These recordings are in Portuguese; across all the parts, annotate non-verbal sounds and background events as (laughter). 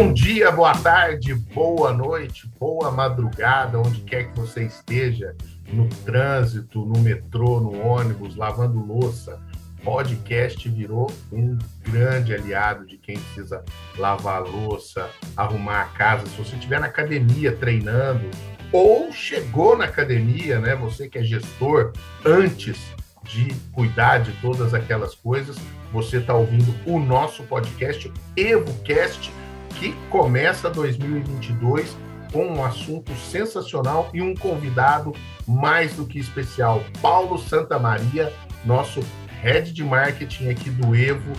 Bom dia, boa tarde, boa noite, boa madrugada, onde quer que você esteja, no trânsito, no metrô, no ônibus, lavando louça. Podcast virou um grande aliado de quem precisa lavar louça, arrumar a casa. Se você estiver na academia treinando, ou chegou na academia, né? Você que é gestor, antes de cuidar de todas aquelas coisas, você está ouvindo o nosso podcast EvoCast que começa 2022 com um assunto sensacional e um convidado mais do que especial, Paulo Santamaria, nosso head de marketing aqui do Evo,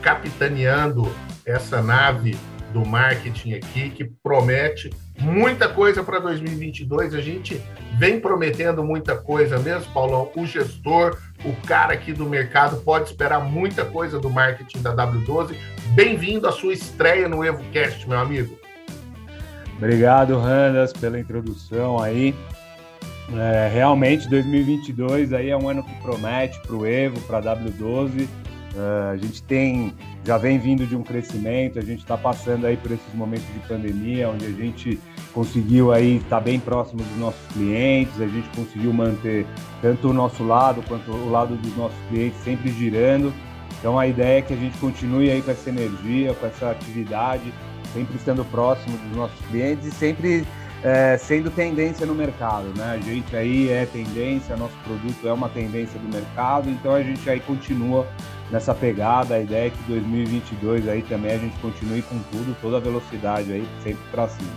capitaneando essa nave do marketing aqui, que promete muita coisa para 2022. A gente vem prometendo muita coisa mesmo, Paulão. O gestor, o cara aqui do mercado pode esperar muita coisa do marketing da W12. Bem-vindo à sua estreia no EvoCast, meu amigo. Obrigado, Randas, pela introdução aí. É, realmente, 2022 aí é um ano que promete para o Evo, para a W12. Uh, a gente tem, já vem vindo de um crescimento, a gente está passando aí por esses momentos de pandemia, onde a gente conseguiu aí estar tá bem próximo dos nossos clientes, a gente conseguiu manter tanto o nosso lado quanto o lado dos nossos clientes sempre girando. Então a ideia é que a gente continue aí com essa energia, com essa atividade, sempre estando próximo dos nossos clientes e sempre é, sendo tendência no mercado, né? A gente aí é tendência, nosso produto é uma tendência do mercado, então a gente aí continua nessa pegada. A ideia é que 2022 aí também a gente continue com tudo, toda a velocidade aí, sempre para cima.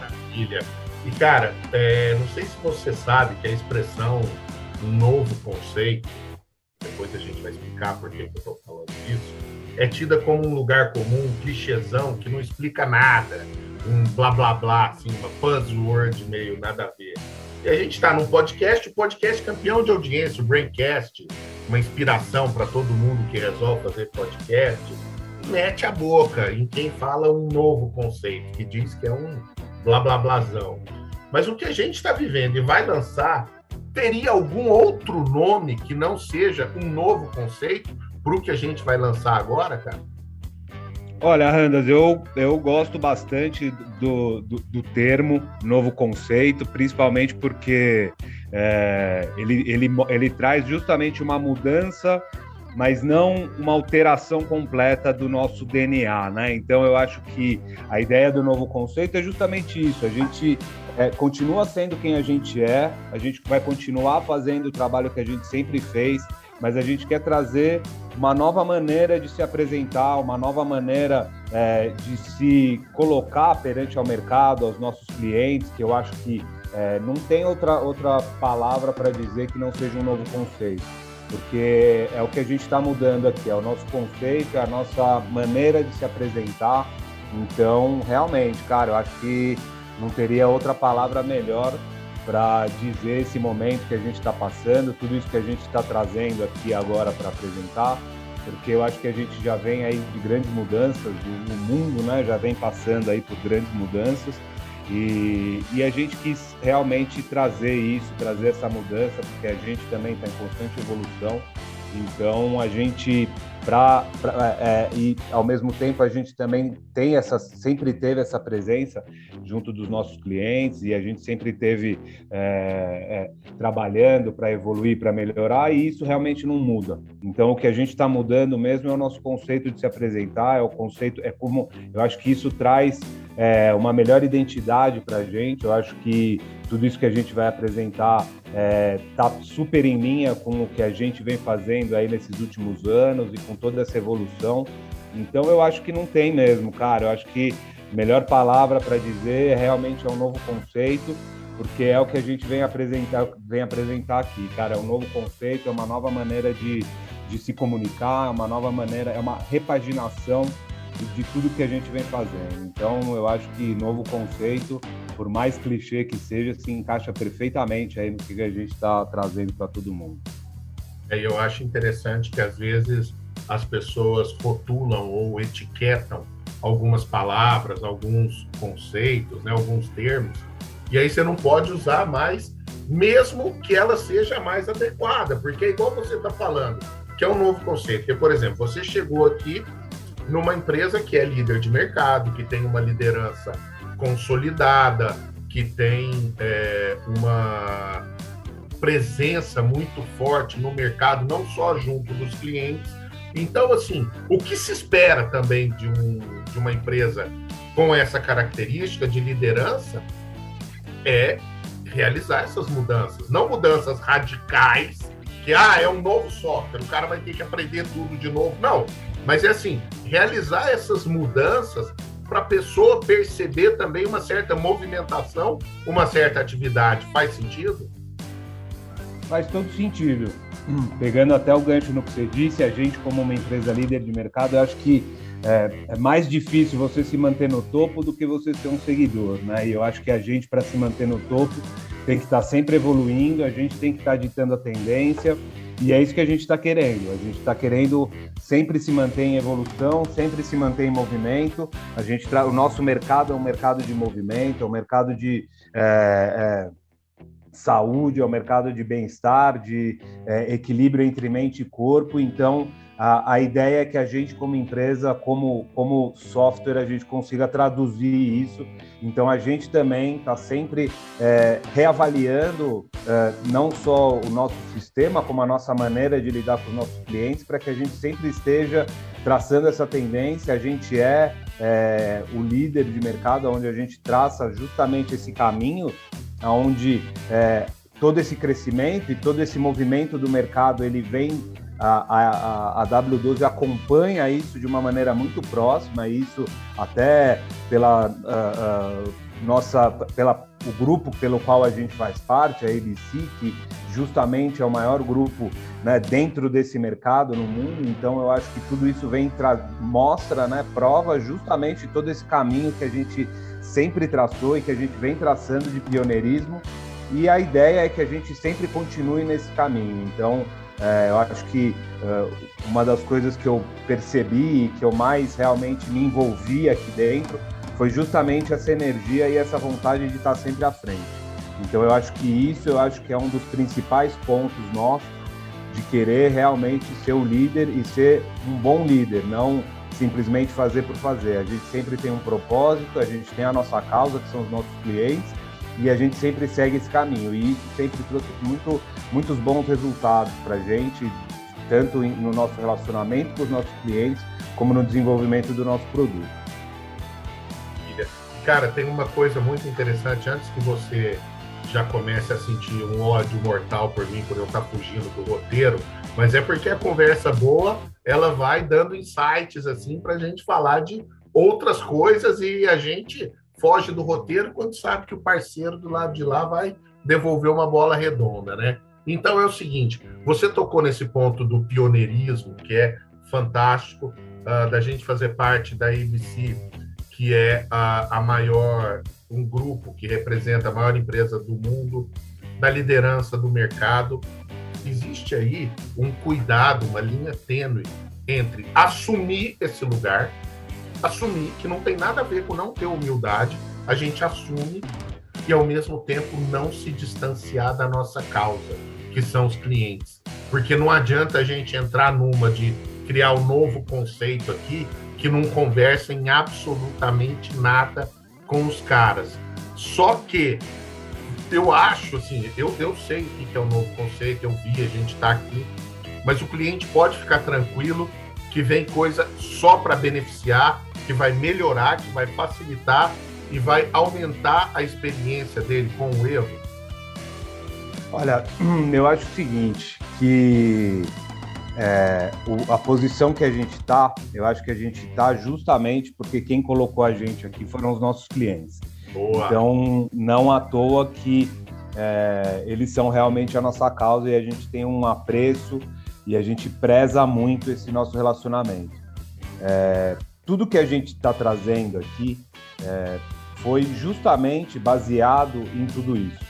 Maravilha. E cara, é, não sei se você sabe que a expressão novo conceito, depois a gente vai explicar por que eu estou falando disso, é tida como um lugar comum, um clichêzão que não explica nada um blá blá blá, assim, uma buzzword meio nada a ver. E a gente está num podcast, o podcast campeão de audiência, o Braincast, uma inspiração para todo mundo que resolve fazer podcast, mete a boca em quem fala um novo conceito, que diz que é um blá blá blazão. Mas o que a gente está vivendo e vai lançar teria algum outro nome que não seja um novo conceito para o que a gente vai lançar agora, cara? Olha, Randas, eu, eu gosto bastante do, do, do termo novo conceito, principalmente porque é, ele, ele, ele traz justamente uma mudança, mas não uma alteração completa do nosso DNA, né? Então eu acho que a ideia do novo conceito é justamente isso. A gente é, continua sendo quem a gente é, a gente vai continuar fazendo o trabalho que a gente sempre fez mas a gente quer trazer uma nova maneira de se apresentar, uma nova maneira é, de se colocar perante ao mercado, aos nossos clientes, que eu acho que é, não tem outra, outra palavra para dizer que não seja um novo conceito, porque é o que a gente está mudando aqui, é o nosso conceito, é a nossa maneira de se apresentar. Então, realmente, cara, eu acho que não teria outra palavra melhor para dizer esse momento que a gente está passando, tudo isso que a gente está trazendo aqui agora para apresentar, porque eu acho que a gente já vem aí de grandes mudanças, o mundo né, já vem passando aí por grandes mudanças, e, e a gente quis realmente trazer isso, trazer essa mudança, porque a gente também está em constante evolução, então a gente para é, e ao mesmo tempo a gente também tem essa sempre teve essa presença junto dos nossos clientes e a gente sempre teve é, é, trabalhando para evoluir para melhorar e isso realmente não muda. Então o que a gente está mudando mesmo é o nosso conceito de se apresentar é o conceito é como eu acho que isso traz é, uma melhor identidade para a gente eu acho que tudo isso que a gente vai apresentar está é, tá super em linha com o que a gente vem fazendo aí nesses últimos anos e com toda essa evolução. Então eu acho que não tem mesmo, cara. Eu acho que melhor palavra para dizer realmente é um novo conceito, porque é o que a gente vem apresentar, vem apresentar aqui, cara. É um novo conceito, é uma nova maneira de, de se comunicar, é uma nova maneira, é uma repaginação de, tudo que a gente vem fazendo. Então eu acho que novo conceito por mais clichê que seja, se encaixa perfeitamente aí no que a gente está trazendo para todo mundo. É, eu acho interessante que às vezes as pessoas rotulam ou etiquetam algumas palavras, alguns conceitos, né, alguns termos, e aí você não pode usar mais, mesmo que ela seja mais adequada, porque é igual você está falando, que é um novo conceito. Que, por exemplo, você chegou aqui numa empresa que é líder de mercado, que tem uma liderança consolidada, que tem é, uma presença muito forte no mercado, não só junto dos clientes. Então, assim, o que se espera também de, um, de uma empresa com essa característica de liderança é realizar essas mudanças, não mudanças radicais, que ah, é um novo software, o cara vai ter que aprender tudo de novo. Não, mas é assim, realizar essas mudanças para a pessoa perceber também uma certa movimentação, uma certa atividade. Faz sentido? Faz todo sentido. Pegando até o gancho no que você disse, a gente, como uma empresa líder de mercado, eu acho que é, é, mais difícil você se manter no topo do que você ser um seguidor, né? E eu acho que a gente, para se manter no topo, tem que estar tá sempre evoluindo, a gente tem que estar tá ditando a tendência, e é isso que a gente está querendo. A gente está querendo sempre se manter em evolução, sempre se manter em movimento. A gente o nosso mercado é um mercado de movimento, é um mercado de é, é, saúde, um mercado de bem-estar, de é, equilíbrio entre mente e corpo. Então a, a ideia é que a gente, como empresa, como, como software, a gente consiga traduzir isso. Então, a gente também está sempre é, reavaliando é, não só o nosso sistema, como a nossa maneira de lidar com os nossos clientes, para que a gente sempre esteja traçando essa tendência. A gente é, é o líder de mercado, onde a gente traça justamente esse caminho, onde é, todo esse crescimento e todo esse movimento do mercado ele vem a, a, a, W12 acompanha isso de uma maneira muito próxima, isso até pela uh, uh, nossa, pela o grupo pelo qual a gente faz parte, a ABC, que justamente é o maior grupo né, dentro desse mercado no mundo. Então eu acho que tudo isso vem mostra, né, prova justamente todo esse caminho que a gente sempre traçou e que a gente vem traçando de pioneirismo. E a ideia é que a gente sempre continue nesse caminho. Então é, eu acho que uh, uma das coisas que eu percebi e que eu mais realmente me envolvi aqui dentro foi justamente essa energia e essa vontade de estar sempre à frente. Então eu acho que isso eu acho que é um dos principais pontos nossos de querer realmente ser o líder e ser um bom líder, não simplesmente fazer por fazer. A gente sempre tem um propósito, a gente tem a nossa causa, que são os nossos clientes, e a gente sempre segue esse caminho. E isso sempre trouxe muito, muitos bons resultados para a gente, tanto no nosso relacionamento com os nossos clientes, como no desenvolvimento do nosso produto. Cara, tem uma coisa muito interessante antes que você já comece a sentir um ódio mortal por mim por eu estar fugindo do roteiro, mas é porque a conversa boa ela vai dando insights assim para a gente falar de outras coisas e a gente foge do roteiro quando sabe que o parceiro do lado de lá vai devolver uma bola redonda, né? Então é o seguinte, você tocou nesse ponto do pioneirismo, que é fantástico, uh, da gente fazer parte da ABC, que é a, a maior, um grupo que representa a maior empresa do mundo, da liderança do mercado. Existe aí um cuidado, uma linha tênue entre assumir esse lugar, assumir que não tem nada a ver com não ter humildade, a gente assume e ao mesmo tempo não se distanciar da nossa causa, que são os clientes. Porque não adianta a gente entrar numa de criar um novo conceito aqui que não conversa em absolutamente nada com os caras. Só que eu acho, assim, eu, eu sei o que é o novo conceito, eu vi, a gente está aqui, mas o cliente pode ficar tranquilo que vem coisa só para beneficiar que vai melhorar, que vai facilitar e vai aumentar a experiência dele com o erro? Olha, (clears throat) eu acho o seguinte, que é, o, a posição que a gente está, eu acho que a gente está justamente porque quem colocou a gente aqui foram os nossos clientes. Boa. Então, não à toa que é, eles são realmente a nossa causa e a gente tem um apreço e a gente preza muito esse nosso relacionamento. É, tudo que a gente está trazendo aqui é, foi justamente baseado em tudo isso.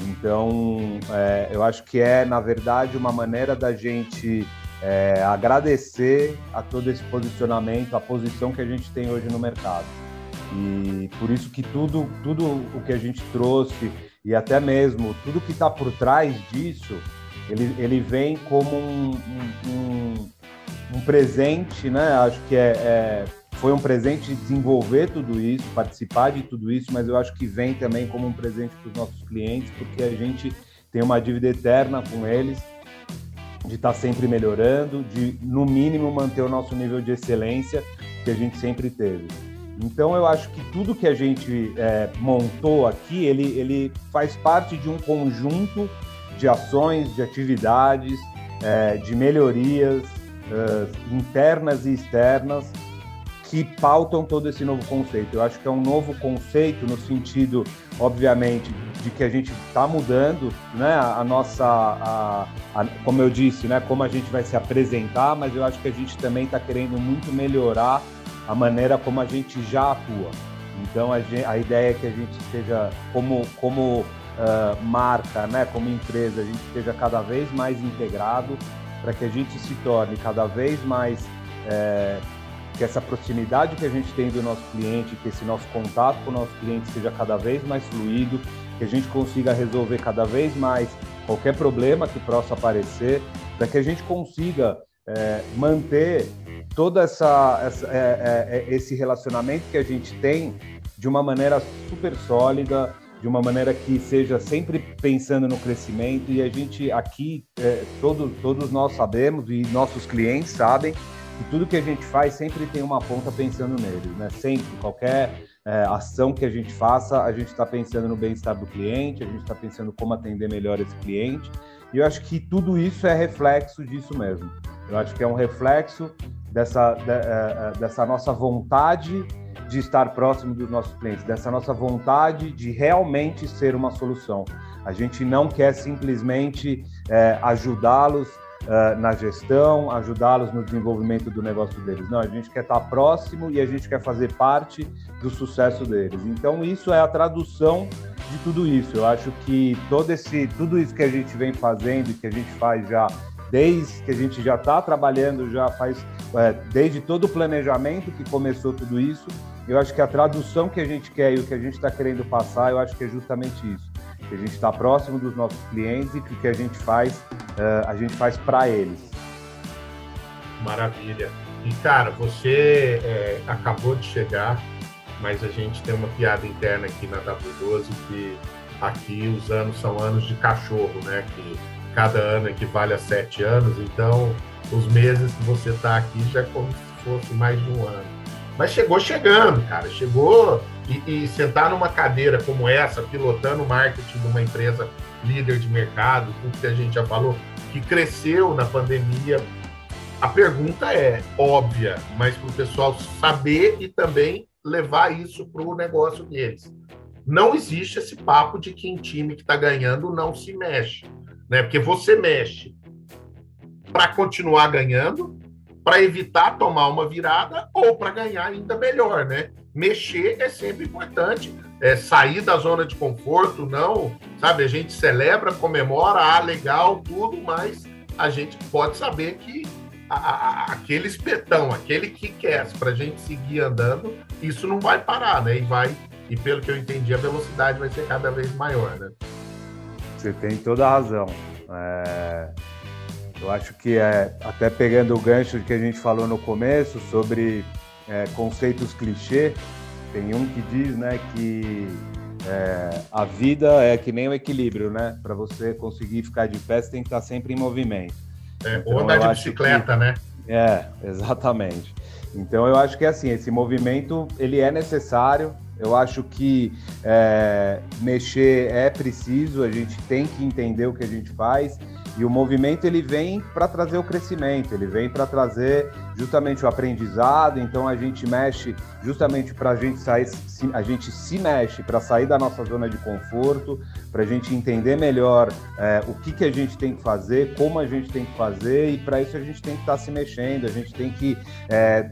Então, é, eu acho que é, na verdade, uma maneira da gente é, agradecer a todo esse posicionamento, a posição que a gente tem hoje no mercado. E por isso que tudo, tudo o que a gente trouxe e até mesmo tudo que está por trás disso, ele, ele vem como um, um, um presente, né? Acho que é, é, foi um presente desenvolver tudo isso, participar de tudo isso, mas eu acho que vem também como um presente para os nossos clientes, porque a gente tem uma dívida eterna com eles, de estar tá sempre melhorando, de no mínimo manter o nosso nível de excelência que a gente sempre teve. Então eu acho que tudo que a gente é, montou aqui, ele, ele faz parte de um conjunto de ações, de atividades, é, de melhorias é, internas e externas que pautam todo esse novo conceito. Eu acho que é um novo conceito no sentido, obviamente, de que a gente está mudando, né, a nossa, a, a, como eu disse, né, como a gente vai se apresentar, mas eu acho que a gente também está querendo muito melhorar a maneira como a gente já atua. Então a, gente, a ideia é que a gente esteja como como uh, marca, né, como empresa, a gente esteja cada vez mais integrado para que a gente se torne cada vez mais é, que essa proximidade que a gente tem do nosso cliente, que esse nosso contato com o nosso cliente seja cada vez mais fluido, que a gente consiga resolver cada vez mais qualquer problema que possa aparecer, para que a gente consiga é, manter toda essa, essa é, é, é, esse relacionamento que a gente tem de uma maneira super sólida, de uma maneira que seja sempre pensando no crescimento e a gente aqui é, todos todos nós sabemos e nossos clientes sabem que tudo que a gente faz sempre tem uma ponta pensando neles, né? Sempre qualquer é, ação que a gente faça, a gente está pensando no bem-estar do cliente, a gente está pensando como atender melhor esse cliente. E eu acho que tudo isso é reflexo disso mesmo. Eu acho que é um reflexo dessa, de, é, é, dessa nossa vontade de estar próximo dos nossos clientes, dessa nossa vontade de realmente ser uma solução. A gente não quer simplesmente é, ajudá-los uh, na gestão, ajudá-los no desenvolvimento do negócio deles. Não, a gente quer estar próximo e a gente quer fazer parte do sucesso deles. Então, isso é a tradução de tudo isso. Eu acho que todo esse, tudo isso que a gente vem fazendo que a gente faz já desde que a gente já está trabalhando, já faz é, desde todo o planejamento que começou tudo isso. Eu acho que a tradução que a gente quer e o que a gente está querendo passar, eu acho que é justamente isso que a gente está próximo dos nossos clientes e que o que a gente faz, uh, a gente faz para eles. Maravilha. E, cara, você é, acabou de chegar, mas a gente tem uma piada interna aqui na W12 que aqui os anos são anos de cachorro, né? Que cada ano equivale a sete anos, então os meses que você está aqui já é como se fosse mais de um ano. Mas chegou chegando, cara. Chegou e, e, sentar numa cadeira como essa, pilotando o marketing de uma empresa líder de mercado, tudo que a gente já falou, que cresceu na pandemia. A pergunta é óbvia, mas para o pessoal saber e também levar isso para o negócio deles. Não existe esse papo de que em time que está ganhando não se mexe, né? Porque você mexe para continuar ganhando, para evitar tomar uma virada ou para ganhar ainda melhor, né? Mexer é sempre importante, é sair da zona de conforto, não, sabe? A gente celebra, comemora, ah, legal, tudo, mas a gente pode saber que a, a, aquele espetão, aquele que quer para a gente seguir andando, isso não vai parar, né? E vai, e pelo que eu entendi, a velocidade vai ser cada vez maior, né? Você tem toda a razão. É eu acho que é até pegando o gancho que a gente falou no começo sobre é, conceitos clichê, tem um que diz, né, que é, a vida é que nem o equilíbrio, né? Para você conseguir ficar de pé, você tem que estar sempre em movimento. É, então, ou andar de bicicleta, que... né? É, exatamente. Então eu acho que assim, esse movimento ele é necessário. Eu acho que é, mexer é preciso, a gente tem que entender o que a gente faz e o movimento ele vem para trazer o crescimento, ele vem para trazer justamente o aprendizado. Então a gente mexe justamente para a gente sair, a gente se mexe para sair da nossa zona de conforto, para a gente entender melhor é, o que, que a gente tem que fazer, como a gente tem que fazer e para isso a gente tem que estar tá se mexendo, a gente tem que é,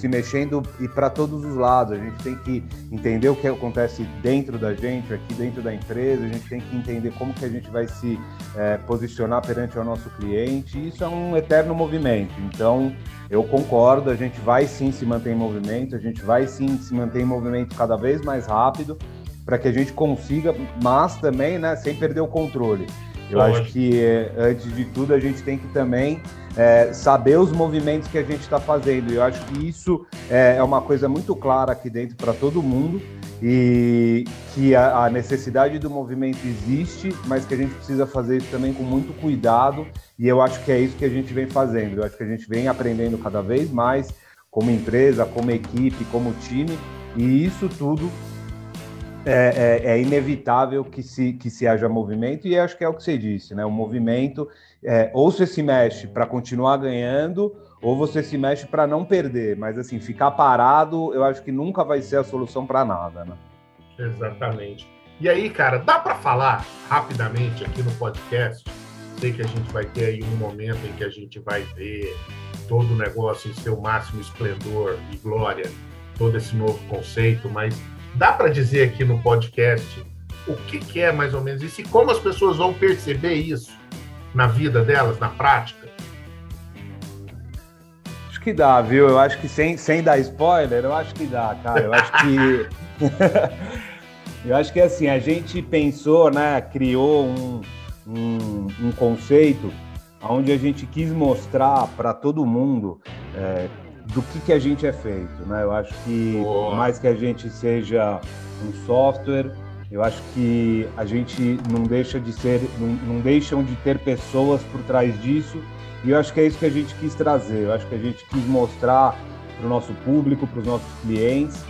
se mexendo e para todos os lados. A gente tem que entender o que acontece dentro da gente, aqui dentro da empresa, a gente tem que entender como que a gente vai se é, posicionar perante o nosso cliente. Isso é um eterno movimento. Então, eu concordo, a gente vai sim se manter em movimento, a gente vai sim se manter em movimento cada vez mais rápido para que a gente consiga, mas também, né, sem perder o controle. Eu acho que, antes de tudo, a gente tem que também é, saber os movimentos que a gente está fazendo. Eu acho que isso é, é uma coisa muito clara aqui dentro para todo mundo e que a, a, necessidade do movimento existe, mas que a gente precisa fazer isso também com muito cuidado. E eu acho que é isso que a gente vem fazendo. Eu acho que a gente vem aprendendo cada vez mais como empresa, como equipe, como time, e isso tudo é, é, é, inevitável que se, que se haja movimento, e acho que é o que você disse, né? O movimento, é, ou você se mexe para continuar ganhando, ou você se mexe para não perder. Mas, assim, ficar parado, eu acho que nunca vai ser a solução para nada, né? Exatamente. E aí, cara, dá para falar rapidamente aqui no podcast? Sei que a gente vai ter aí um momento em que a gente vai ver todo o negócio em seu máximo esplendor e glória, todo esse novo conceito, mas Dá para dizer aqui no podcast o que, que é mais ou menos isso e como as pessoas vão perceber isso na vida delas, na prática? Acho que dá, viu? Eu acho que sem, sem dar spoiler, eu acho que dá, cara. Eu acho que. (laughs) eu acho que assim, a gente pensou, né? Criou um, um, um conceito onde a gente quis mostrar para todo mundo é, do que, que a gente é feito, né? Eu acho que Boa. por mais que a gente seja um software, eu acho que a gente não deixa de ser, não, não deixam de ter pessoas por trás disso. E eu acho que é isso que a gente quis trazer. Eu acho que a gente quis mostrar para o nosso público, para os nossos clientes,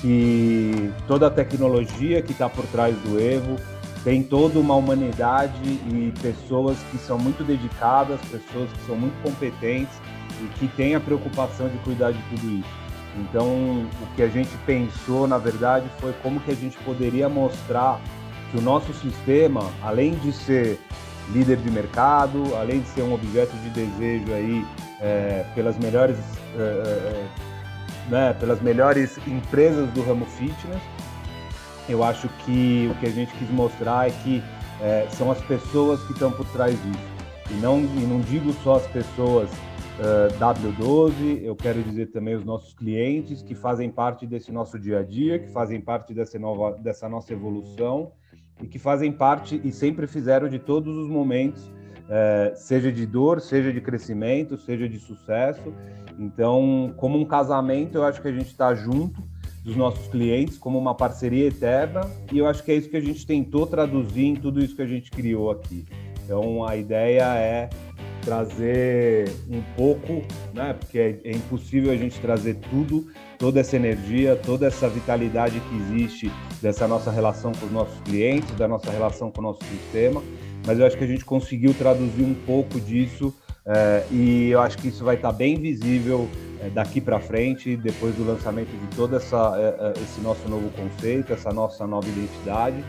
que toda a tecnologia que está por trás do Evo tem toda uma humanidade e pessoas que são muito dedicadas, pessoas que são muito competentes e que tem a preocupação de cuidar de tudo isso. Então, o que a gente pensou, na verdade, foi como que a gente poderia mostrar que o nosso sistema, além de ser líder de mercado, além de ser um objeto de desejo aí é, pelas melhores é, é, né, pelas melhores empresas do ramo fitness, eu acho que o que a gente quis mostrar é que é, são as pessoas que estão por trás disso. E não, e não digo só as pessoas uh, W12, eu quero dizer também os nossos clientes que fazem parte desse nosso dia a dia, que fazem parte dessa, nova, dessa nossa evolução e que fazem parte e sempre fizeram de todos os momentos, uh, seja de dor, seja de crescimento, seja de sucesso. Então, como um casamento, eu acho que a gente está junto dos nossos clientes como uma parceria eterna e eu acho que é isso que a gente tentou traduzir em tudo isso que a gente criou aqui. Então, a ideia é trazer um pouco, né? Porque é, é, impossível a gente trazer tudo, toda essa energia, toda essa vitalidade que existe dessa nossa relação com os nossos clientes, da nossa relação com o nosso sistema. Mas eu acho que a gente conseguiu traduzir um pouco disso é, e eu acho que isso vai estar bem visível é, daqui para frente, depois do lançamento de todo essa, é, esse nosso novo conceito, essa nossa nova identidade.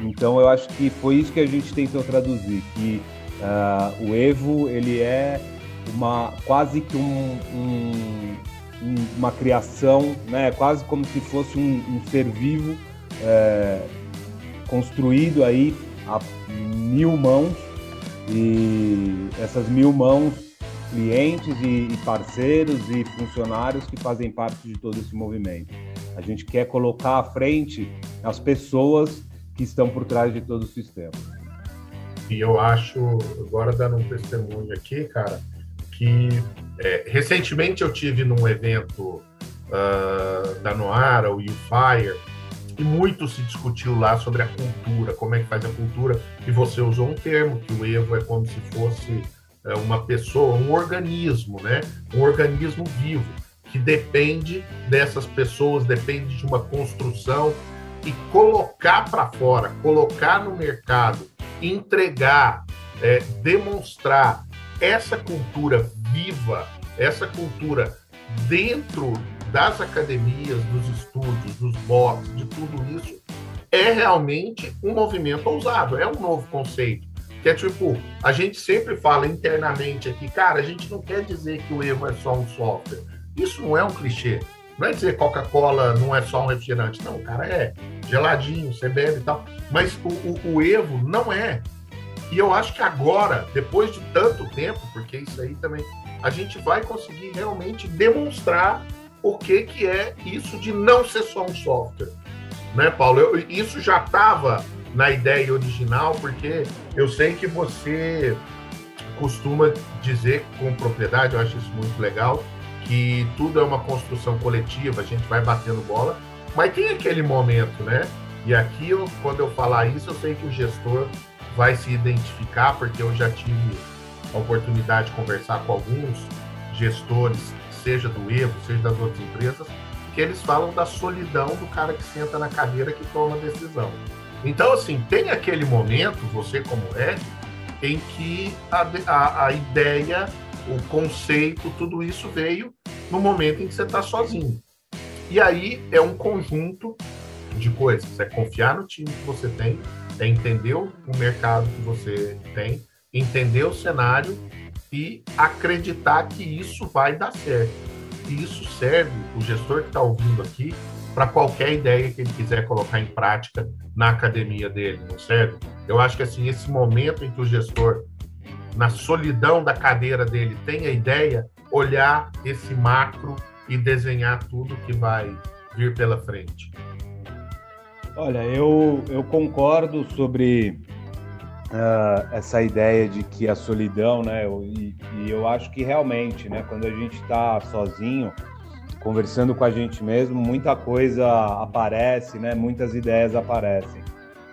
Então eu acho que foi isso que a gente tentou traduzir, que Uh, o Evo ele é uma quase que um, um, uma criação, né? Quase como se fosse um, um ser vivo é, construído aí a mil mãos e essas mil mãos clientes e, e parceiros e funcionários que fazem parte de todo esse movimento. A gente quer colocar à frente as pessoas que estão por trás de todo o sistema. E eu acho, agora dando um testemunho aqui, cara, que é, recentemente eu tive num evento uh, da Noara, o Fire, e muito se discutiu lá sobre a cultura, como é que faz a cultura, e você usou um termo, que o Evo é como se fosse é, uma pessoa, um organismo, né? Um organismo vivo, que depende dessas pessoas, depende de uma construção, e colocar para fora, colocar no mercado entregar, é, demonstrar essa cultura viva, essa cultura dentro das academias, dos estúdios, dos boxes, de tudo isso, é realmente um movimento ousado, é um novo conceito. Que é tipo, a gente sempre fala internamente aqui, cara, a gente não quer dizer que o Evo é só um software. Isso não é um clichê. Não é dizer Coca-Cola não é só um refrigerante. Não, cara, é geladinho, você bebe e tal. Mas o, o, o Evo não é. E eu acho que agora, depois de tanto tempo, porque isso aí também, a gente vai conseguir realmente demonstrar o que, que é isso de não ser só um software. Né, Paulo? Eu, isso já estava na ideia original, porque eu sei que você costuma dizer com propriedade, eu acho isso muito legal, que tudo é uma construção coletiva, a gente vai batendo bola, mas tem aquele momento, né? E aqui, eu, quando eu falar isso, eu sei que o gestor vai se identificar, porque eu já tive a oportunidade de conversar com alguns gestores, seja do Evo, seja das outras empresas, que eles falam da solidão do cara que senta na cadeira que toma a decisão. Então, assim, tem aquele momento, você como Ed, em que a, a, a ideia, o conceito, tudo isso veio no momento em que você está sozinho. E aí é um conjunto de coisas. É confiar no time que você tem, é entender o mercado que você tem, entender o cenário e acreditar que isso vai dar certo. E isso serve, o gestor que está ouvindo aqui, para qualquer ideia que ele quiser colocar em prática na academia dele, não serve? Eu acho que assim, esse momento em que o gestor, na solidão da cadeira dele, tem a ideia, olhar esse macro e desenhar tudo que vai vir pela frente. Olha, eu, eu concordo sobre uh, essa ideia de que a solidão, né? E, e eu acho que realmente, né? Quando a gente está sozinho, conversando com a gente mesmo, muita coisa aparece, né? Muitas ideias aparecem.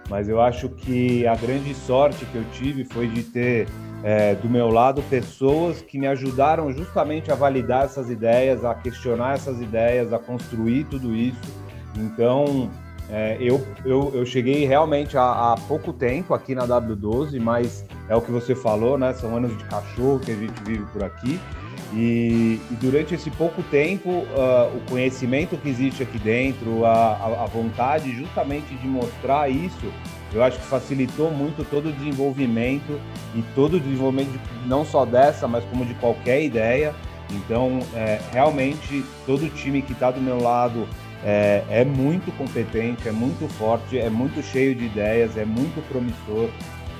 Mas eu acho que a grande sorte que eu tive foi de ter é, do meu lado pessoas que me ajudaram justamente a validar essas ideias, a questionar essas ideias, a construir tudo isso. Então, é, eu, eu, eu cheguei realmente há, há, pouco tempo aqui na W12, mas é o que você falou, né? São anos de cachorro que a gente vive por aqui. E, e durante esse pouco tempo, uh, o conhecimento que existe aqui dentro, a, a, vontade justamente de mostrar isso, eu acho que facilitou muito todo o desenvolvimento e todo o desenvolvimento de, não só dessa, mas como de qualquer ideia. Então, é, realmente, todo time que está do meu lado é, é muito competente, é muito forte, é muito cheio de ideias, é muito promissor.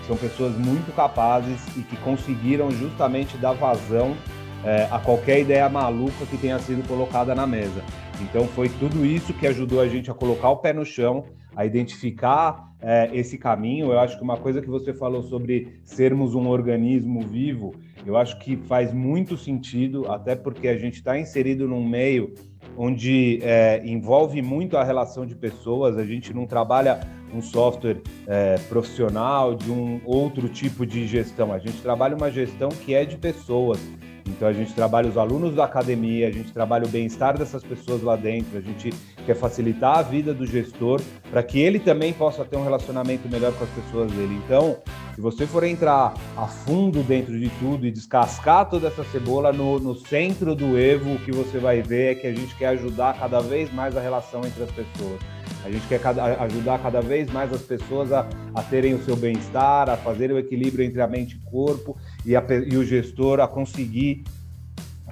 São pessoas muito capazes e que conseguiram justamente dar vazão é, a qualquer ideia maluca que tenha sido colocada na mesa. Então foi tudo isso que ajudou a gente a colocar o pé no chão, a identificar é, esse caminho. Eu acho que uma coisa que você falou sobre sermos um organismo vivo, eu acho que faz muito sentido, até porque a gente está inserido num meio onde é, envolve muito a relação de pessoas. A gente não trabalha um software é, profissional de um outro tipo de gestão. A gente trabalha uma gestão que é de pessoas. Então a gente trabalha os alunos da academia, a gente trabalha o bem-estar dessas pessoas lá dentro, a gente quer facilitar a vida do gestor para que ele também possa ter um relacionamento melhor com as pessoas dele. Então, se você for entrar a fundo dentro de tudo e descascar toda essa cebola no, no centro do Evo, o que você vai ver é que a gente quer ajudar cada vez mais a relação entre as pessoas. A gente quer cada, ajudar cada vez mais as pessoas a, a terem o seu bem-estar, a fazer o equilíbrio entre a mente e o corpo e, a, e o gestor a conseguir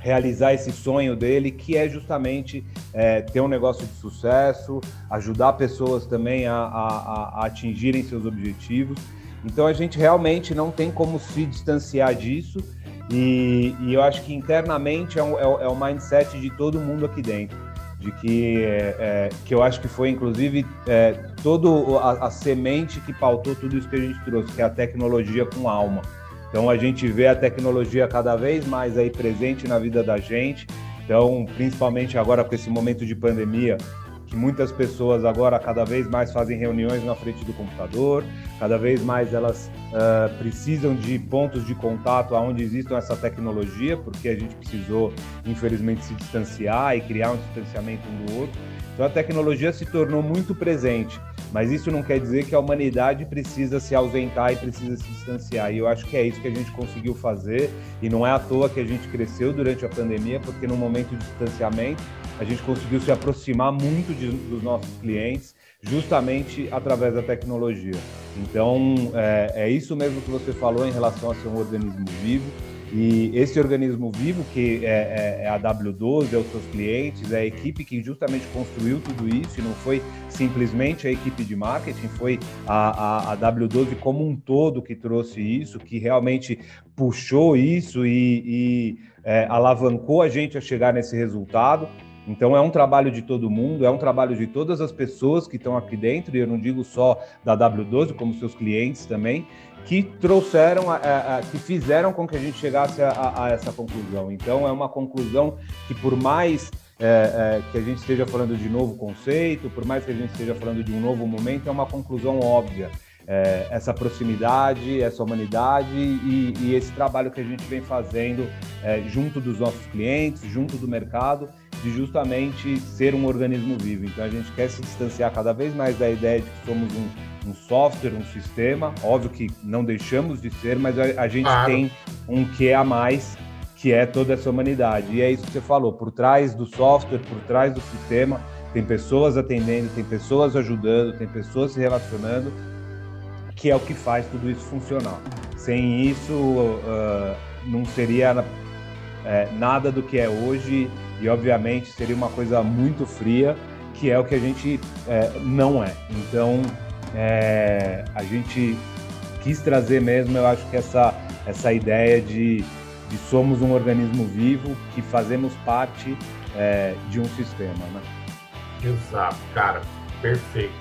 realizar esse sonho dele, que é justamente é, ter um negócio de sucesso, ajudar pessoas também a, a, a, atingirem seus objetivos. Então a gente realmente não tem como se distanciar disso e, e eu acho que internamente é, um, é, é o mindset de todo mundo aqui dentro de que, é, é, que eu acho que foi inclusive é, todo a, a, semente que pautou tudo isso que a gente trouxe, que é a tecnologia com alma. Então a gente vê a tecnologia cada vez mais aí presente na vida da gente. Então, principalmente agora com esse momento de pandemia, que muitas pessoas agora cada vez mais fazem reuniões na frente do computador, cada vez mais elas uh, precisam de pontos de contato onde existam essa tecnologia, porque a gente precisou, infelizmente, se distanciar e criar um distanciamento um do outro. Então a tecnologia se tornou muito presente, mas isso não quer dizer que a humanidade precisa se ausentar e precisa se distanciar. E eu acho que é isso que a gente conseguiu fazer, e não é à toa que a gente cresceu durante a pandemia, porque no momento de distanciamento a gente conseguiu se aproximar muito de, dos nossos clientes justamente através da tecnologia. Então, é, é, isso mesmo que você falou em relação a ser um organismo vivo. E esse organismo vivo, que é, é, é a W12, é os seus clientes, é a equipe que justamente construiu tudo isso, e não foi simplesmente a equipe de marketing, foi a, a, a W12 como um todo que trouxe isso, que realmente puxou isso e, e é, alavancou a gente a chegar nesse resultado. Então é um trabalho de todo mundo, é um trabalho de todas as pessoas que estão aqui dentro, e eu não digo só da W12, como seus clientes também, que trouxeram, a, a, a, que fizeram com que a gente chegasse a, essa conclusão. Então é uma conclusão que por mais é, é, que a gente esteja falando de novo conceito, por mais que a gente esteja falando de um novo momento, é uma conclusão óbvia. É, essa proximidade, essa humanidade e, e, esse trabalho que a gente vem fazendo é, junto dos nossos clientes, junto do mercado, de justamente ser um organismo vivo. Então a gente quer se distanciar cada vez mais da ideia de que somos um, um software, um sistema. Óbvio que não deixamos de ser, mas a, a gente claro. tem um que a mais que é toda essa humanidade. E é isso que você falou, por trás do software, por trás do sistema, tem pessoas atendendo, tem pessoas ajudando, tem pessoas se relacionando, que é o que faz tudo isso funcionar. Sem isso, uh, não seria uh, nada do que é hoje e, obviamente, seria uma coisa muito fria, que é o que a gente uh, não é. Então, é, a gente quis trazer mesmo, eu acho que essa, essa ideia de de somos um organismo vivo que fazemos parte é, de um sistema, né? Exato, cara, perfeito.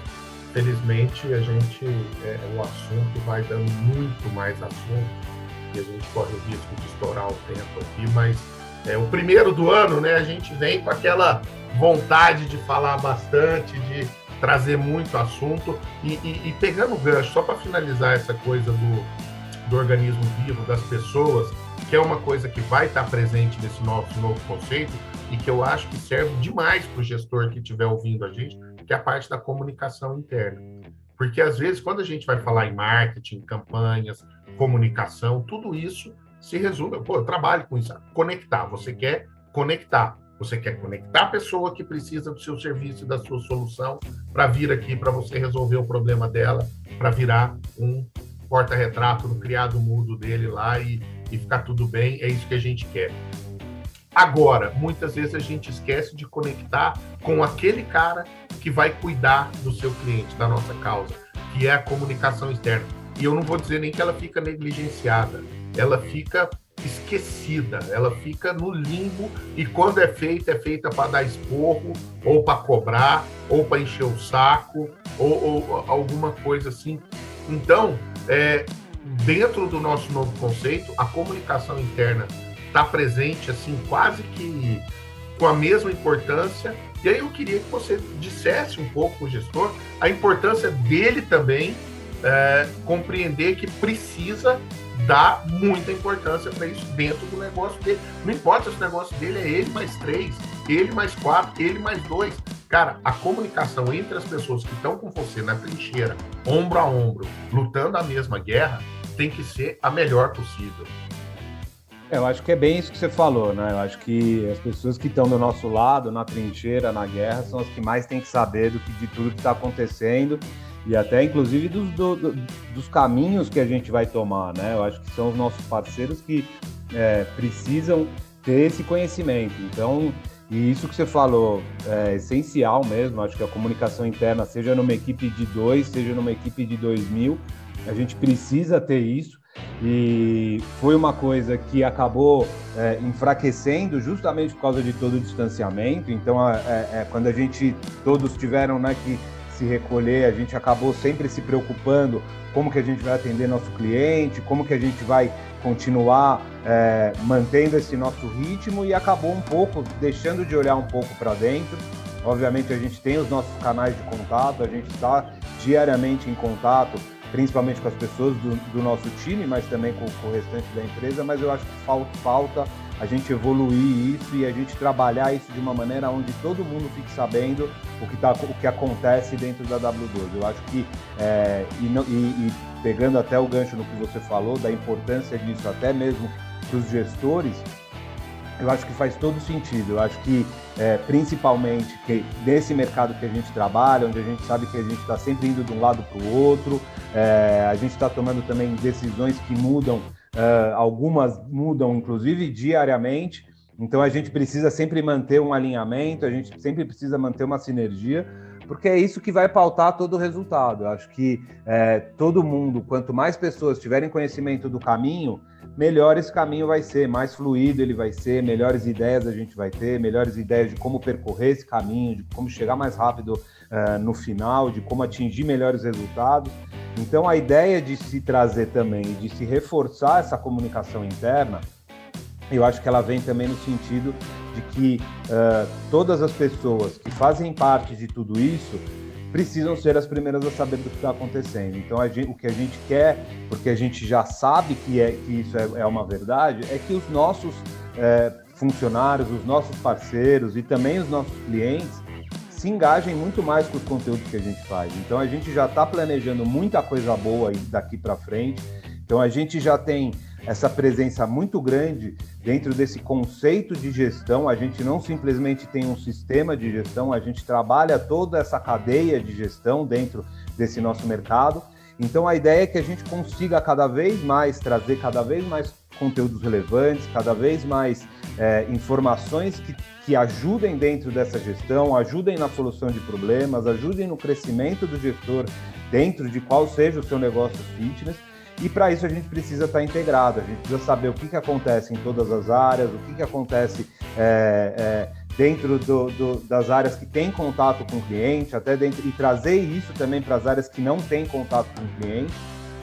Felizmente a gente, é, o assunto vai dando muito mais assunto e a gente corre o risco de estourar o tempo aqui, mas é o primeiro do ano, né? A gente vem com aquela vontade de falar bastante, de trazer muito assunto e, e, e pegando o gancho, só para finalizar essa coisa do, do organismo vivo, das pessoas, que é uma coisa que vai estar presente nesse nosso novo conceito e que eu acho que serve demais para o gestor que estiver ouvindo a gente, que é a parte da comunicação interna. Porque às vezes, quando a gente vai falar em marketing, campanhas, comunicação, tudo isso se resume. Pô, eu trabalho com isso. Conectar. Você quer conectar. Você quer conectar a pessoa que precisa do seu serviço e da sua solução para vir aqui para você resolver o problema dela, para virar um porta-retrato no criado mudo dele lá e, e ficar tudo bem. É isso que a gente quer. Agora, muitas vezes a gente esquece de conectar com aquele cara que vai cuidar do seu cliente, da nossa causa, que é a comunicação externa. E eu não vou dizer nem que ela fica negligenciada, ela fica esquecida, ela fica no limbo e quando é feita, é feita para dar esporro, ou para cobrar, ou para encher o saco, ou, ou, alguma coisa assim. Então, é, dentro do nosso novo conceito, a comunicação interna está presente, assim, quase que com a mesma importância. E aí eu queria que você dissesse um pouco para o gestor a importância dele também é, compreender que precisa dar muita importância para isso dentro do negócio dele. Não importa se o negócio dele é ele mais três, ele mais quatro, ele mais dois. Cara, a comunicação entre as pessoas que estão com você na trincheira, ombro a ombro, lutando a mesma guerra, tem que ser a melhor possível. É, eu acho que é bem isso que você falou, né? Eu acho que as pessoas que estão do nosso lado, na trincheira, na guerra, são as que mais têm que saber do que, de tudo que está acontecendo e até inclusive dos, do, do, dos caminhos que a gente vai tomar, né? Eu acho que são os nossos parceiros que é, precisam ter esse conhecimento. Então, e isso que você falou é essencial mesmo. Acho que a comunicação interna, seja numa equipe de dois, seja numa equipe de dois mil, a gente precisa ter isso. E foi uma coisa que acabou é, enfraquecendo justamente por causa de todo o distanciamento. Então, é, é, quando a gente todos tiveram né, que se recolher, a gente acabou sempre se preocupando como que a gente vai atender nosso cliente, como que a gente vai continuar é, mantendo esse nosso ritmo e acabou um pouco deixando de olhar um pouco para dentro. Obviamente a gente tem os nossos canais de contato, a gente está diariamente em contato, principalmente com as pessoas do, do nosso time, mas também com, com, o restante da empresa. Mas eu acho que falta, falta a gente evoluir isso e a gente trabalhar isso de uma maneira onde todo mundo fique sabendo o que, tá, o que acontece dentro da W12. Eu acho que, é, e, e, e pegando até o gancho no que você falou, da importância disso até mesmo para os gestores, eu acho que faz todo sentido. Eu acho que, é, principalmente, que nesse mercado que a gente trabalha, onde a gente sabe que a gente está sempre indo de um lado para o outro, é, a gente está tomando também decisões que mudam Uh, algumas mudam, inclusive, diariamente. Então, a gente precisa sempre manter um alinhamento, a gente sempre precisa manter uma sinergia, porque é isso que vai pautar todo o resultado. Eu acho que é, todo mundo, quanto mais pessoas tiverem conhecimento do caminho, melhor esse caminho vai ser, mais fluido ele vai ser, melhores ideias a gente vai ter, melhores ideias de como percorrer esse caminho, de como chegar mais rápido uh, no final, de como atingir melhores resultados. Então, a ideia de se trazer também, de se reforçar essa comunicação interna, eu acho que ela vem também no sentido de que uh, todas as pessoas que fazem parte de tudo isso precisam ser as primeiras a saber do que está acontecendo. Então, gente, o que a gente quer, porque a gente já sabe que, é, que isso é, é uma verdade, é que os nossos é, funcionários, os nossos parceiros e também os nossos clientes se engajem muito mais com os conteúdos que a gente faz. Então, a gente já está planejando muita coisa boa daqui para frente. Então, a gente já tem essa presença muito grande dentro desse conceito de gestão. A gente não simplesmente tem um sistema de gestão, a gente trabalha toda essa cadeia de gestão dentro desse nosso mercado. Então a ideia é que a gente consiga cada vez mais trazer cada vez mais conteúdos relevantes, cada vez mais é, informações que, que ajudem dentro dessa gestão, ajudem na solução de problemas, ajudem no crescimento do gestor dentro de qual seja o seu negócio fitness e para isso a gente precisa estar tá integrado, a gente precisa saber o que, que acontece em todas as áreas, o que, que acontece é, é, dentro do, do, das áreas que têm contato com o cliente, até dentro, e trazer isso também para as áreas que não têm contato com o cliente,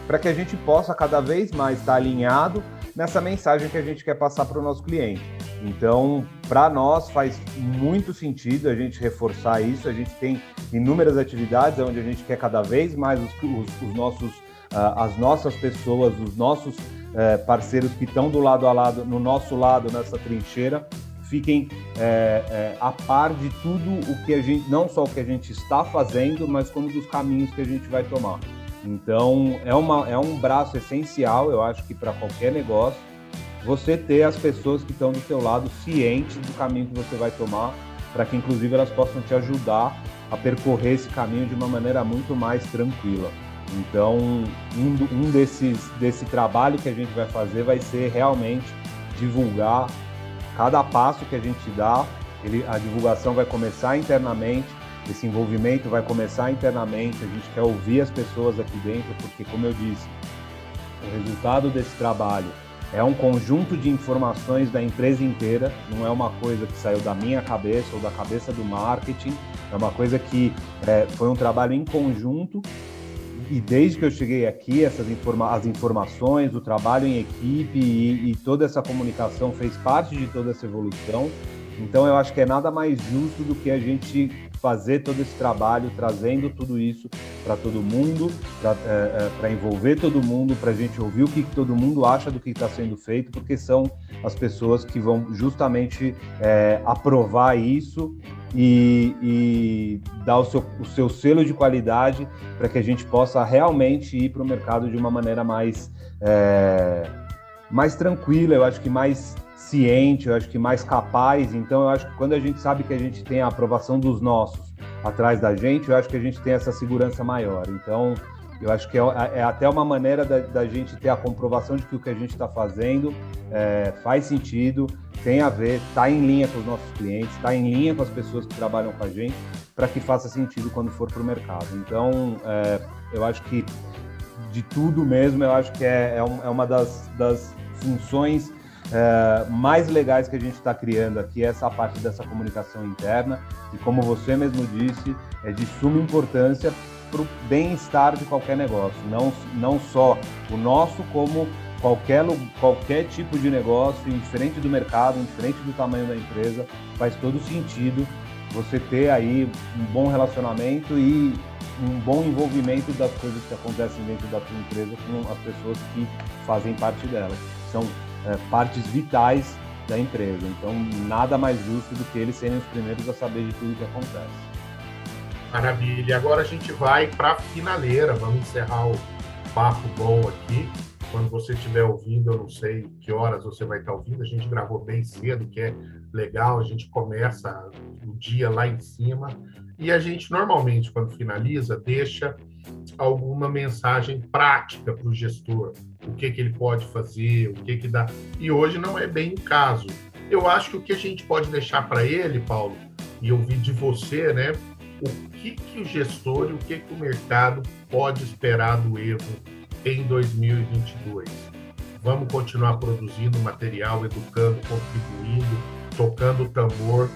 para que a gente possa cada vez mais estar tá alinhado nessa mensagem que a gente quer passar para o nosso cliente. Então, para nós faz muito sentido a gente reforçar isso. A gente tem inúmeras atividades onde a gente quer cada vez mais os, os, os nossos as nossas pessoas, os nossos é, parceiros que estão do lado a lado, no nosso lado, nessa trincheira, fiquem é, é, a par de tudo o que a gente, não só o que a gente está fazendo, mas como dos caminhos que a gente vai tomar. Então, é, uma, é um braço essencial, eu acho que para qualquer negócio, você ter as pessoas que estão do seu lado cientes do caminho que você vai tomar, para que inclusive elas possam te ajudar a percorrer esse caminho de uma maneira muito mais tranquila. Então, um, um desses desse trabalho que a gente vai fazer vai ser realmente divulgar cada passo que a gente dá. Ele, a divulgação vai começar internamente, esse envolvimento vai começar internamente. A gente quer ouvir as pessoas aqui dentro, porque, como eu disse, o resultado desse trabalho é um conjunto de informações da empresa inteira, não é uma coisa que saiu da minha cabeça ou da cabeça do marketing, é uma coisa que é, foi um trabalho em conjunto e desde que eu cheguei aqui, essas informa as informações, o trabalho em equipe e, e, toda essa comunicação fez parte de toda essa evolução. Então eu acho que é nada mais justo do que a gente fazer todo esse trabalho, trazendo tudo isso para todo mundo, para é, é, envolver todo mundo, para a gente ouvir o que todo mundo acha do que está sendo feito, porque são as pessoas que vão justamente é, aprovar isso e, e dar o seu, o seu selo de qualidade para que a gente possa realmente ir para o mercado de uma maneira mais, é, mais tranquila, eu acho que mais ciente, eu acho que mais capaz. Então, eu acho que quando a gente sabe que a gente tem a aprovação dos nossos atrás da gente, eu acho que a gente tem essa segurança maior. Então, eu acho que é, é até uma maneira da, da, gente ter a comprovação de que o que a gente está fazendo é, faz sentido, tem a ver, está em linha com os nossos clientes, está em linha com as pessoas que trabalham com a gente, para que faça sentido quando for para o mercado. Então, é, eu acho que de tudo mesmo, eu acho que é, é, é uma das, das funções é, mais legais que a gente está criando aqui, essa parte dessa comunicação interna, e como você mesmo disse, é de suma importância para o bem-estar de qualquer negócio, não, não só o nosso, como qualquer, qualquer tipo de negócio, indiferente do mercado, indiferente do tamanho da empresa, faz todo sentido você ter aí um bom relacionamento e um bom envolvimento das coisas que acontecem dentro da tua empresa com as pessoas que fazem parte dela. São é, partes vitais da empresa. Então, nada mais justo do que eles serem os primeiros a saber de tudo que acontece. Maravilha. Agora a gente vai para a finaleira. Vamos encerrar o papo bom aqui. Quando você estiver ouvindo, eu não sei que horas você vai estar ouvindo. A gente gravou bem cedo, que é legal. A gente começa o dia lá em cima. E a gente, normalmente, quando finaliza, deixa alguma mensagem prática para o gestor. O que, que ele pode fazer, o que, que dá. E hoje não é bem o caso. Eu acho que o que a gente pode deixar para ele, Paulo, e ouvir de você, né? o que, que o gestor e o que, que o mercado pode esperar do Evo em 2022? Vamos continuar produzindo material, educando, contribuindo, tocando o tambor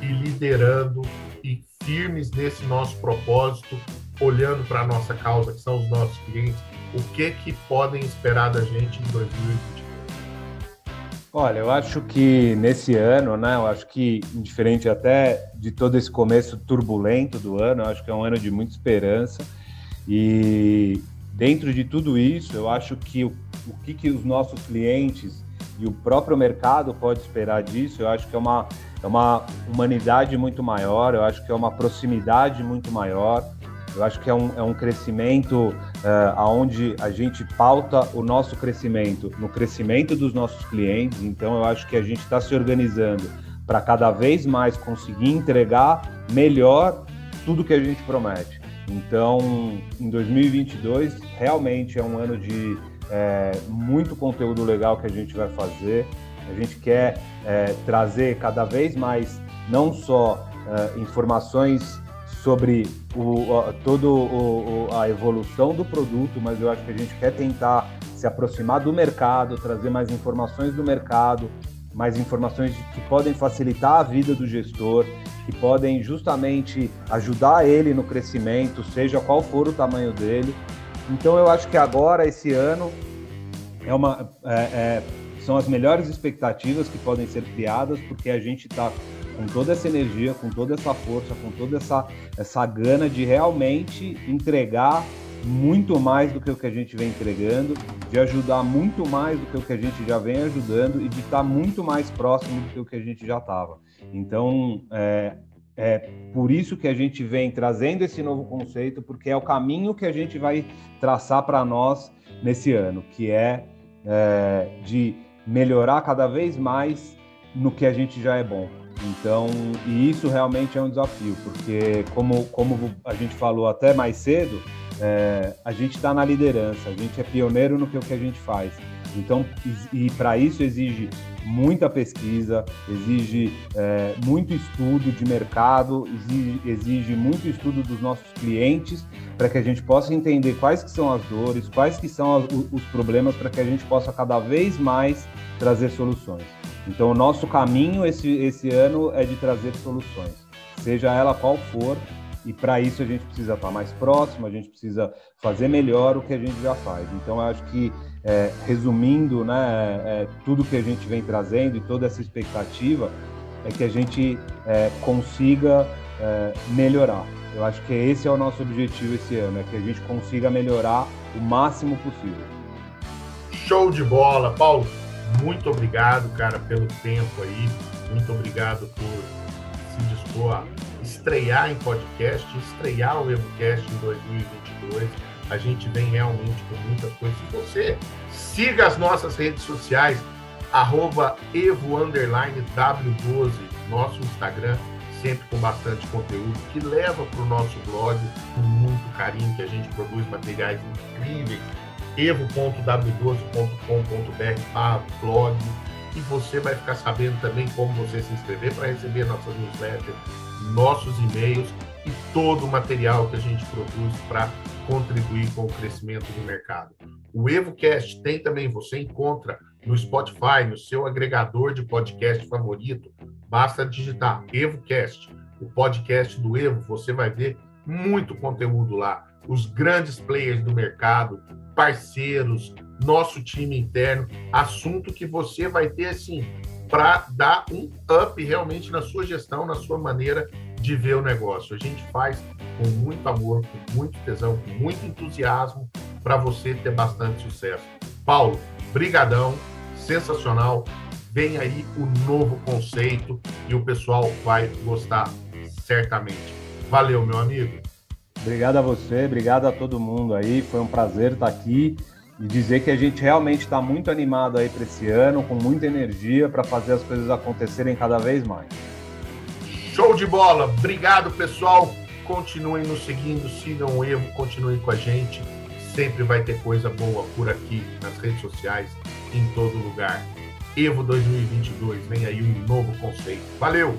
e liderando e firmes nesse nosso propósito, olhando para a nossa causa, que são os nossos clientes, o que que podem esperar da gente em 2022? Olha, eu acho que nesse ano, né, eu acho que, diferente até de todo esse começo turbulento do ano, eu acho que é um ano de muita esperança. E dentro de tudo isso, eu acho que o, o que, que os nossos clientes e o próprio mercado pode esperar disso, eu acho que é uma, é uma humanidade muito maior, eu acho que é uma proximidade muito maior, eu acho que é um, é um crescimento uh, aonde a gente pauta o nosso crescimento no crescimento dos nossos clientes. Então, eu acho que a gente está se organizando para cada vez mais conseguir entregar melhor tudo que a gente promete. Então, em 2022, realmente é um ano de é, muito conteúdo legal que a gente vai fazer. A gente quer é, trazer cada vez mais, não só é, informações sobre o, toda a evolução do produto, mas eu acho que a gente quer tentar se aproximar do mercado, trazer mais informações do mercado, mais informações que podem facilitar a vida do gestor, que podem justamente ajudar ele no crescimento, seja qual for o tamanho dele. Então eu acho que agora, esse ano, é uma, é, é, são as melhores expectativas que podem ser criadas, porque a gente está com toda essa energia, com toda essa força, com toda essa, essa gana de realmente entregar muito mais do que o que a gente vem entregando, de ajudar muito mais do que o que a gente já vem ajudando e de estar muito mais próximo do que o que a gente já estava. Então, é, é por isso que a gente vem trazendo esse novo conceito, porque é o caminho que a gente vai traçar para nós nesse ano, que é, é de melhorar cada vez mais no que a gente já é bom. Então, e isso realmente é um desafio, porque como, como a gente falou até mais cedo, é, a gente está na liderança, a gente é pioneiro no que, que a gente faz. Então, e, e para isso exige muita pesquisa, exige é, muito estudo de mercado, exige, exige, muito estudo dos nossos clientes para que a gente possa entender quais que são as dores, quais que são as, os problemas para que a gente possa cada vez mais trazer soluções. Então, o nosso caminho esse, esse ano é de trazer soluções, seja ela qual for, e para isso a gente precisa estar mais próximo, a gente precisa fazer melhor o que a gente já faz. Então, eu acho que, é, resumindo, né, é, tudo que a gente vem trazendo e toda essa expectativa, é que a gente é, consiga é, melhorar. Eu acho que esse é o nosso objetivo esse ano, é que a gente consiga melhorar o máximo possível. Show de bola, Paulo muito obrigado, cara, pelo tempo aí. Muito obrigado por se dispor a estrear em podcast, estrear o EvoCast em 2022. A gente vem realmente com muitas coisas. Se você siga as nossas redes sociais, arroba evo W12, nosso Instagram, sempre com bastante conteúdo, que leva para o nosso blog com muito carinho, que a gente produz materiais incríveis evo.w12.com.br blog e você vai ficar sabendo também como você se inscrever para receber nossas newsletters, nossos e-mails e todo o material que a gente produz para contribuir com o crescimento do mercado. O EvoCast tem também, você encontra no Spotify, no seu agregador de podcast favorito, basta digitar EvoCast, o podcast do Evo, você vai ver muito conteúdo lá. Os grandes players do mercado, parceiros, nosso time interno, assunto que você vai ter assim para dar um up realmente na sua gestão, na sua maneira de ver o negócio. A gente faz com muito amor, com muito tesão, com muito entusiasmo para você ter bastante sucesso. Paulo, brigadão, sensacional. Vem aí o novo conceito e o pessoal vai gostar certamente. Valeu, meu amigo. Obrigado a você, obrigado a todo mundo aí. Foi um prazer estar aqui e dizer que a gente realmente está muito animado aí para esse ano, com muita energia para fazer as coisas acontecerem cada vez mais. Show de bola! Obrigado, pessoal. Continuem nos seguindo, sigam o Evo, continuem com a gente. Sempre vai ter coisa boa por aqui nas redes sociais, em todo lugar. Evo 2022, vem aí um novo conceito. Valeu!